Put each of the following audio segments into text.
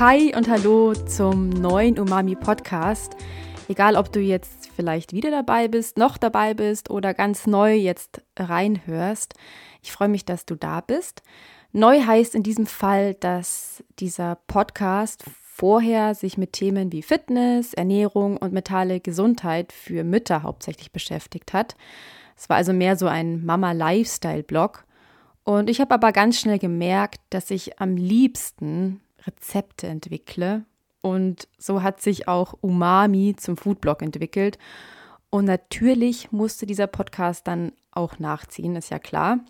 Hi und hallo zum neuen Umami Podcast. Egal, ob du jetzt vielleicht wieder dabei bist, noch dabei bist oder ganz neu jetzt reinhörst. Ich freue mich, dass du da bist. Neu heißt in diesem Fall, dass dieser Podcast vorher sich mit Themen wie Fitness, Ernährung und mentale Gesundheit für Mütter hauptsächlich beschäftigt hat. Es war also mehr so ein Mama-Lifestyle-Blog. Und ich habe aber ganz schnell gemerkt, dass ich am liebsten Rezepte entwickle. Und so hat sich auch Umami zum Foodblog entwickelt. Und natürlich musste dieser Podcast dann auch nachziehen, ist ja klar.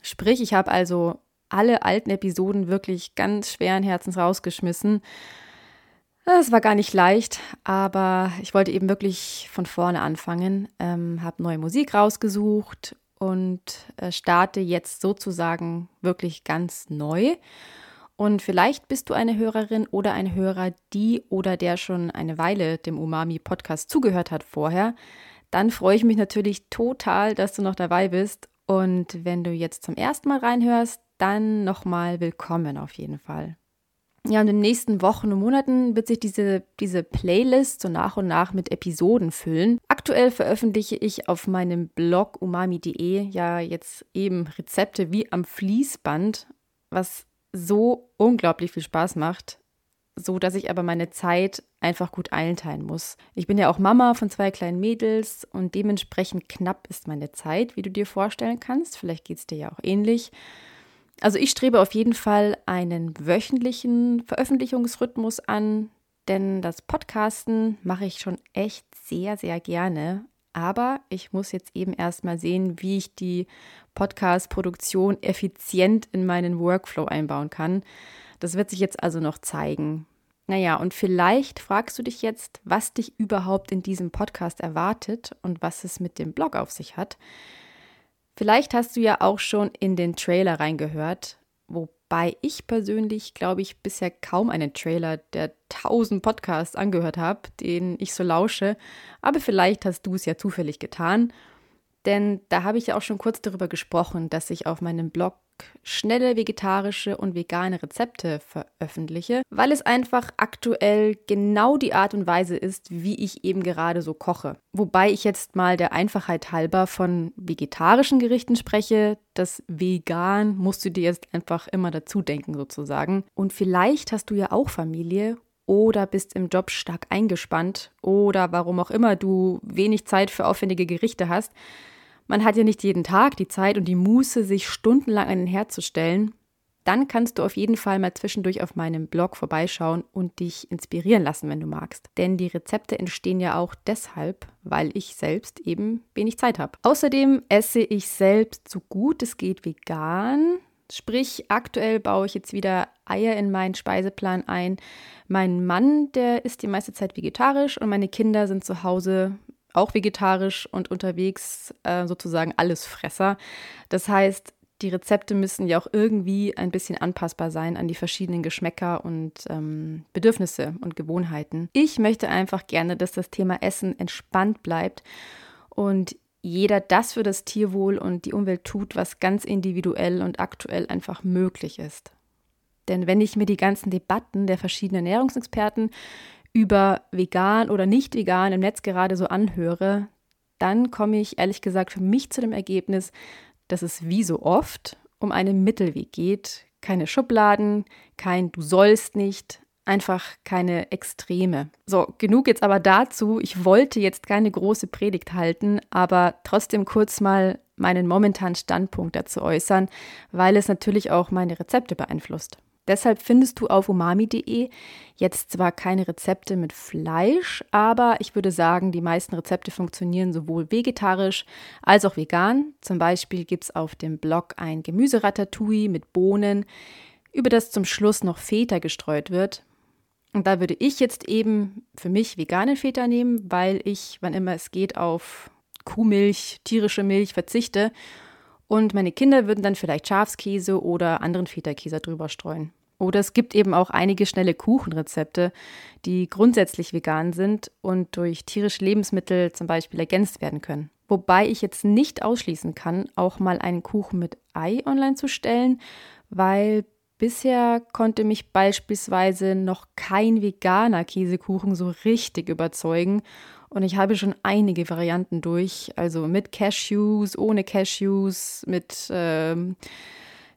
Sprich, ich habe also alle alten Episoden wirklich ganz schweren Herzens rausgeschmissen. Es war gar nicht leicht, aber ich wollte eben wirklich von vorne anfangen, ähm, habe neue Musik rausgesucht und äh, starte jetzt sozusagen wirklich ganz neu. Und vielleicht bist du eine Hörerin oder ein Hörer, die oder der schon eine Weile dem Umami-Podcast zugehört hat vorher. Dann freue ich mich natürlich total, dass du noch dabei bist. Und wenn du jetzt zum ersten Mal reinhörst, dann nochmal willkommen auf jeden Fall. Ja, und in den nächsten Wochen und Monaten wird sich diese, diese Playlist so nach und nach mit Episoden füllen. Aktuell veröffentliche ich auf meinem Blog umami.de ja jetzt eben Rezepte wie am Fließband, was so unglaublich viel Spaß macht, so dass ich aber meine Zeit einfach gut einteilen muss. Ich bin ja auch Mama von zwei kleinen Mädels und dementsprechend knapp ist meine Zeit, wie du dir vorstellen kannst. Vielleicht geht es dir ja auch ähnlich. Also ich strebe auf jeden Fall einen wöchentlichen Veröffentlichungsrhythmus an, denn das Podcasten mache ich schon echt sehr, sehr gerne. Aber ich muss jetzt eben erstmal sehen, wie ich die Podcast-Produktion effizient in meinen Workflow einbauen kann. Das wird sich jetzt also noch zeigen. Naja, und vielleicht fragst du dich jetzt, was dich überhaupt in diesem Podcast erwartet und was es mit dem Blog auf sich hat. Vielleicht hast du ja auch schon in den Trailer reingehört, Wobei ich persönlich, glaube ich, bisher kaum einen Trailer der tausend Podcasts angehört habe, den ich so lausche. Aber vielleicht hast du es ja zufällig getan. Denn da habe ich ja auch schon kurz darüber gesprochen, dass ich auf meinem Blog schnelle vegetarische und vegane Rezepte veröffentliche, weil es einfach aktuell genau die Art und Weise ist, wie ich eben gerade so koche. Wobei ich jetzt mal der Einfachheit halber von vegetarischen Gerichten spreche. Das Vegan musst du dir jetzt einfach immer dazu denken sozusagen. Und vielleicht hast du ja auch Familie oder bist im Job stark eingespannt oder warum auch immer du wenig Zeit für aufwendige Gerichte hast man hat ja nicht jeden Tag die Zeit und die Muße, sich stundenlang an den Herd zu stellen. Dann kannst du auf jeden Fall mal zwischendurch auf meinem Blog vorbeischauen und dich inspirieren lassen, wenn du magst. Denn die Rezepte entstehen ja auch deshalb, weil ich selbst eben wenig Zeit habe. Außerdem esse ich selbst so gut es geht vegan. Sprich, aktuell baue ich jetzt wieder Eier in meinen Speiseplan ein. Mein Mann, der ist die meiste Zeit vegetarisch und meine Kinder sind zu Hause auch vegetarisch und unterwegs äh, sozusagen Allesfresser. Das heißt, die Rezepte müssen ja auch irgendwie ein bisschen anpassbar sein an die verschiedenen Geschmäcker und ähm, Bedürfnisse und Gewohnheiten. Ich möchte einfach gerne, dass das Thema Essen entspannt bleibt und jeder das für das Tierwohl und die Umwelt tut, was ganz individuell und aktuell einfach möglich ist. Denn wenn ich mir die ganzen Debatten der verschiedenen Ernährungsexperten über vegan oder nicht vegan im Netz gerade so anhöre, dann komme ich ehrlich gesagt für mich zu dem Ergebnis, dass es wie so oft um einen Mittelweg geht. Keine Schubladen, kein Du sollst nicht, einfach keine Extreme. So, genug jetzt aber dazu. Ich wollte jetzt keine große Predigt halten, aber trotzdem kurz mal meinen momentanen Standpunkt dazu äußern, weil es natürlich auch meine Rezepte beeinflusst. Deshalb findest du auf umami.de jetzt zwar keine Rezepte mit Fleisch, aber ich würde sagen, die meisten Rezepte funktionieren sowohl vegetarisch als auch vegan. Zum Beispiel gibt es auf dem Blog ein Gemüseratatouille mit Bohnen, über das zum Schluss noch Feta gestreut wird. Und da würde ich jetzt eben für mich vegane Feta nehmen, weil ich, wann immer es geht, auf Kuhmilch, tierische Milch verzichte und meine Kinder würden dann vielleicht Schafskäse oder anderen Feta-Käse drüber streuen. Oder es gibt eben auch einige schnelle Kuchenrezepte, die grundsätzlich vegan sind und durch tierische Lebensmittel zum Beispiel ergänzt werden können. Wobei ich jetzt nicht ausschließen kann, auch mal einen Kuchen mit Ei online zu stellen, weil Bisher konnte mich beispielsweise noch kein veganer Käsekuchen so richtig überzeugen und ich habe schon einige Varianten durch, also mit Cashews, ohne Cashews, mit ähm,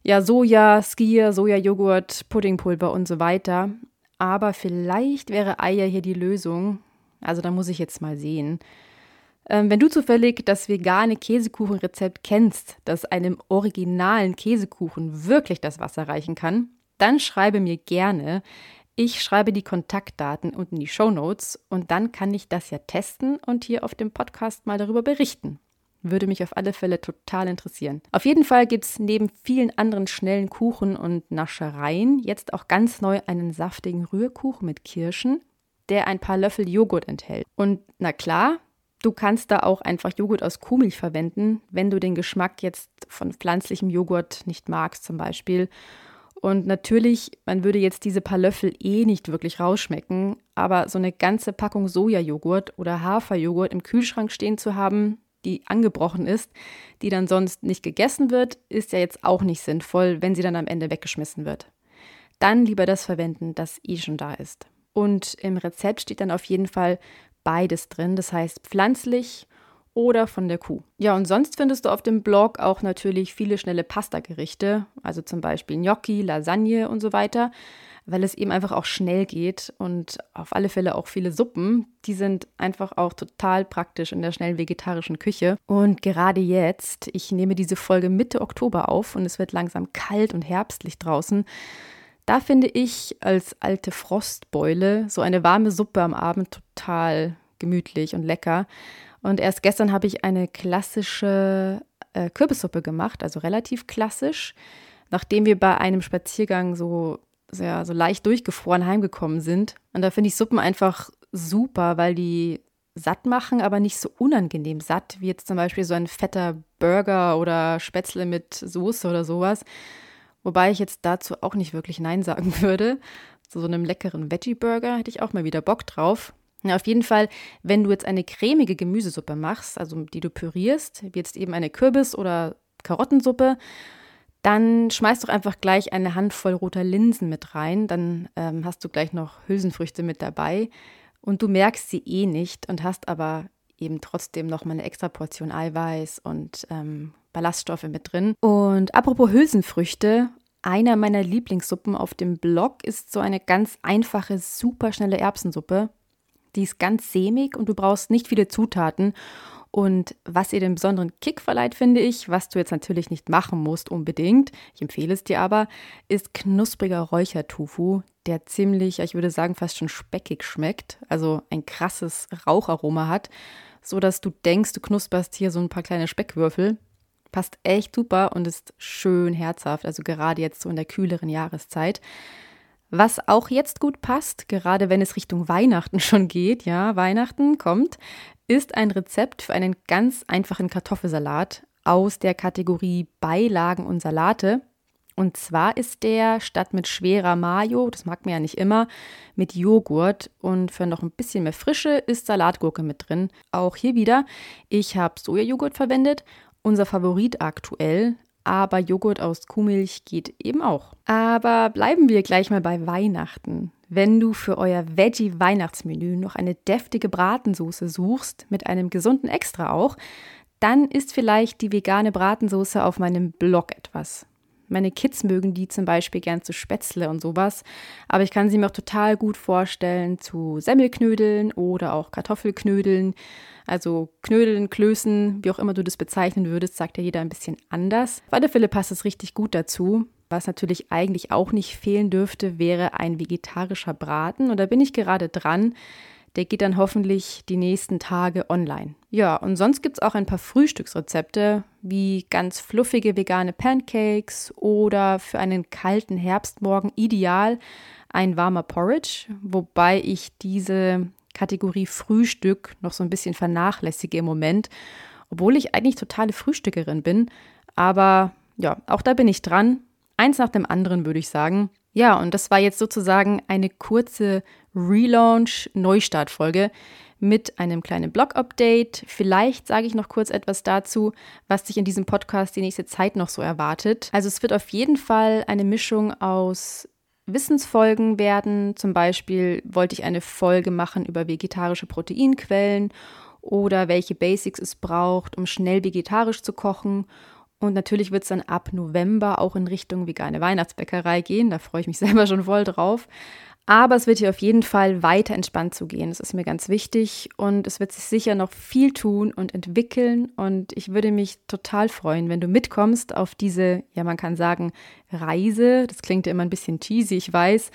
ja, Soja, Skier, Sojajoghurt, Puddingpulver und so weiter. Aber vielleicht wäre Eier hier die Lösung. Also da muss ich jetzt mal sehen. Ähm, wenn du zufällig das vegane Käsekuchenrezept kennst, das einem originalen Käsekuchen wirklich das Wasser reichen kann, dann schreibe mir gerne. Ich schreibe die Kontaktdaten unten in die Show Notes und dann kann ich das ja testen und hier auf dem Podcast mal darüber berichten. Würde mich auf alle Fälle total interessieren. Auf jeden Fall gibt es neben vielen anderen schnellen Kuchen und Naschereien jetzt auch ganz neu einen saftigen Rührkuchen mit Kirschen, der ein paar Löffel Joghurt enthält. Und na klar, Du kannst da auch einfach Joghurt aus Kuhmilch verwenden, wenn du den Geschmack jetzt von pflanzlichem Joghurt nicht magst zum Beispiel. Und natürlich, man würde jetzt diese paar Löffel eh nicht wirklich rausschmecken, aber so eine ganze Packung Sojajoghurt oder Haferjoghurt im Kühlschrank stehen zu haben, die angebrochen ist, die dann sonst nicht gegessen wird, ist ja jetzt auch nicht sinnvoll, wenn sie dann am Ende weggeschmissen wird. Dann lieber das verwenden, das eh schon da ist. Und im Rezept steht dann auf jeden Fall beides drin, das heißt pflanzlich oder von der Kuh. Ja, und sonst findest du auf dem Blog auch natürlich viele schnelle Pasta-Gerichte, also zum Beispiel Gnocchi, Lasagne und so weiter, weil es eben einfach auch schnell geht und auf alle Fälle auch viele Suppen, die sind einfach auch total praktisch in der schnellen vegetarischen Küche. Und gerade jetzt, ich nehme diese Folge Mitte Oktober auf und es wird langsam kalt und herbstlich draußen. Da finde ich als alte Frostbeule so eine warme Suppe am Abend total gemütlich und lecker. Und erst gestern habe ich eine klassische äh, Kürbissuppe gemacht, also relativ klassisch, nachdem wir bei einem Spaziergang so sehr so leicht durchgefroren heimgekommen sind. Und da finde ich Suppen einfach super, weil die satt machen, aber nicht so unangenehm satt, wie jetzt zum Beispiel so ein fetter Burger oder Spätzle mit Soße oder sowas. Wobei ich jetzt dazu auch nicht wirklich Nein sagen würde. Zu so einem leckeren Veggie-Burger hätte ich auch mal wieder Bock drauf. Ja, auf jeden Fall, wenn du jetzt eine cremige Gemüsesuppe machst, also die du pürierst, wie jetzt eben eine Kürbis- oder Karottensuppe, dann schmeißt doch einfach gleich eine Handvoll roter Linsen mit rein. Dann ähm, hast du gleich noch Hülsenfrüchte mit dabei und du merkst sie eh nicht und hast aber eben trotzdem noch mal eine extra Portion Eiweiß und ähm, Ballaststoffe mit drin. Und apropos Hülsenfrüchte, einer meiner Lieblingssuppen auf dem Blog ist so eine ganz einfache, super schnelle Erbsensuppe. Die ist ganz sämig und du brauchst nicht viele Zutaten. Und was ihr den besonderen Kick verleiht, finde ich, was du jetzt natürlich nicht machen musst unbedingt, ich empfehle es dir aber, ist knuspriger Räuchertofu, der ziemlich, ich würde sagen, fast schon speckig schmeckt, also ein krasses Raucharoma hat, so dass du denkst, du knusperst hier so ein paar kleine Speckwürfel. Passt echt super und ist schön herzhaft, also gerade jetzt so in der kühleren Jahreszeit. Was auch jetzt gut passt, gerade wenn es Richtung Weihnachten schon geht, ja, Weihnachten kommt, ist ein Rezept für einen ganz einfachen Kartoffelsalat aus der Kategorie Beilagen und Salate. Und zwar ist der statt mit schwerer Mayo, das mag man ja nicht immer, mit Joghurt und für noch ein bisschen mehr Frische ist Salatgurke mit drin. Auch hier wieder, ich habe Sojajoghurt verwendet unser Favorit aktuell, aber Joghurt aus Kuhmilch geht eben auch. Aber bleiben wir gleich mal bei Weihnachten. Wenn du für euer Veggie-Weihnachtsmenü noch eine deftige Bratensoße suchst, mit einem gesunden Extra auch, dann ist vielleicht die vegane Bratensoße auf meinem Blog etwas. Meine Kids mögen die zum Beispiel gern zu Spätzle und sowas, aber ich kann sie mir auch total gut vorstellen zu Semmelknödeln oder auch Kartoffelknödeln. Also Knödeln, Klößen, wie auch immer du das bezeichnen würdest, sagt ja jeder ein bisschen anders. Auf alle Fälle passt es richtig gut dazu. Was natürlich eigentlich auch nicht fehlen dürfte, wäre ein vegetarischer Braten. Und da bin ich gerade dran. Der geht dann hoffentlich die nächsten Tage online. Ja, und sonst gibt es auch ein paar Frühstücksrezepte, wie ganz fluffige vegane Pancakes oder für einen kalten Herbstmorgen ideal ein warmer Porridge, wobei ich diese Kategorie Frühstück noch so ein bisschen vernachlässige im Moment, obwohl ich eigentlich totale Frühstückerin bin. Aber ja, auch da bin ich dran. Eins nach dem anderen, würde ich sagen. Ja, und das war jetzt sozusagen eine kurze Relaunch-Neustart-Folge. mit einem kleinen Blog-Update. Vielleicht sage ich noch kurz etwas dazu, was dich in diesem Podcast die nächste Zeit noch so erwartet. Also es wird auf jeden Fall eine Mischung aus Wissensfolgen werden. Zum Beispiel wollte ich eine Folge machen über vegetarische Proteinquellen oder welche Basics es braucht, um schnell vegetarisch zu kochen. Und natürlich wird es dann ab November auch in Richtung vegane Weihnachtsbäckerei gehen. Da freue ich mich selber schon voll drauf. Aber es wird hier auf jeden Fall weiter entspannt zu gehen. Das ist mir ganz wichtig und es wird sich sicher noch viel tun und entwickeln. Und ich würde mich total freuen, wenn du mitkommst auf diese, ja, man kann sagen, Reise. Das klingt ja immer ein bisschen cheesy, ich weiß.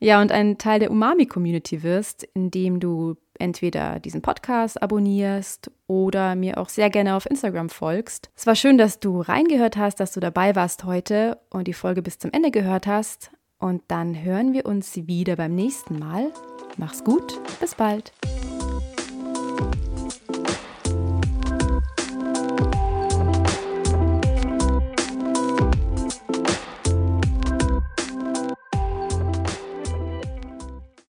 Ja, und ein Teil der Umami-Community wirst, indem du entweder diesen Podcast abonnierst oder mir auch sehr gerne auf Instagram folgst. Es war schön, dass du reingehört hast, dass du dabei warst heute und die Folge bis zum Ende gehört hast. Und dann hören wir uns wieder beim nächsten Mal. Mach's gut, bis bald.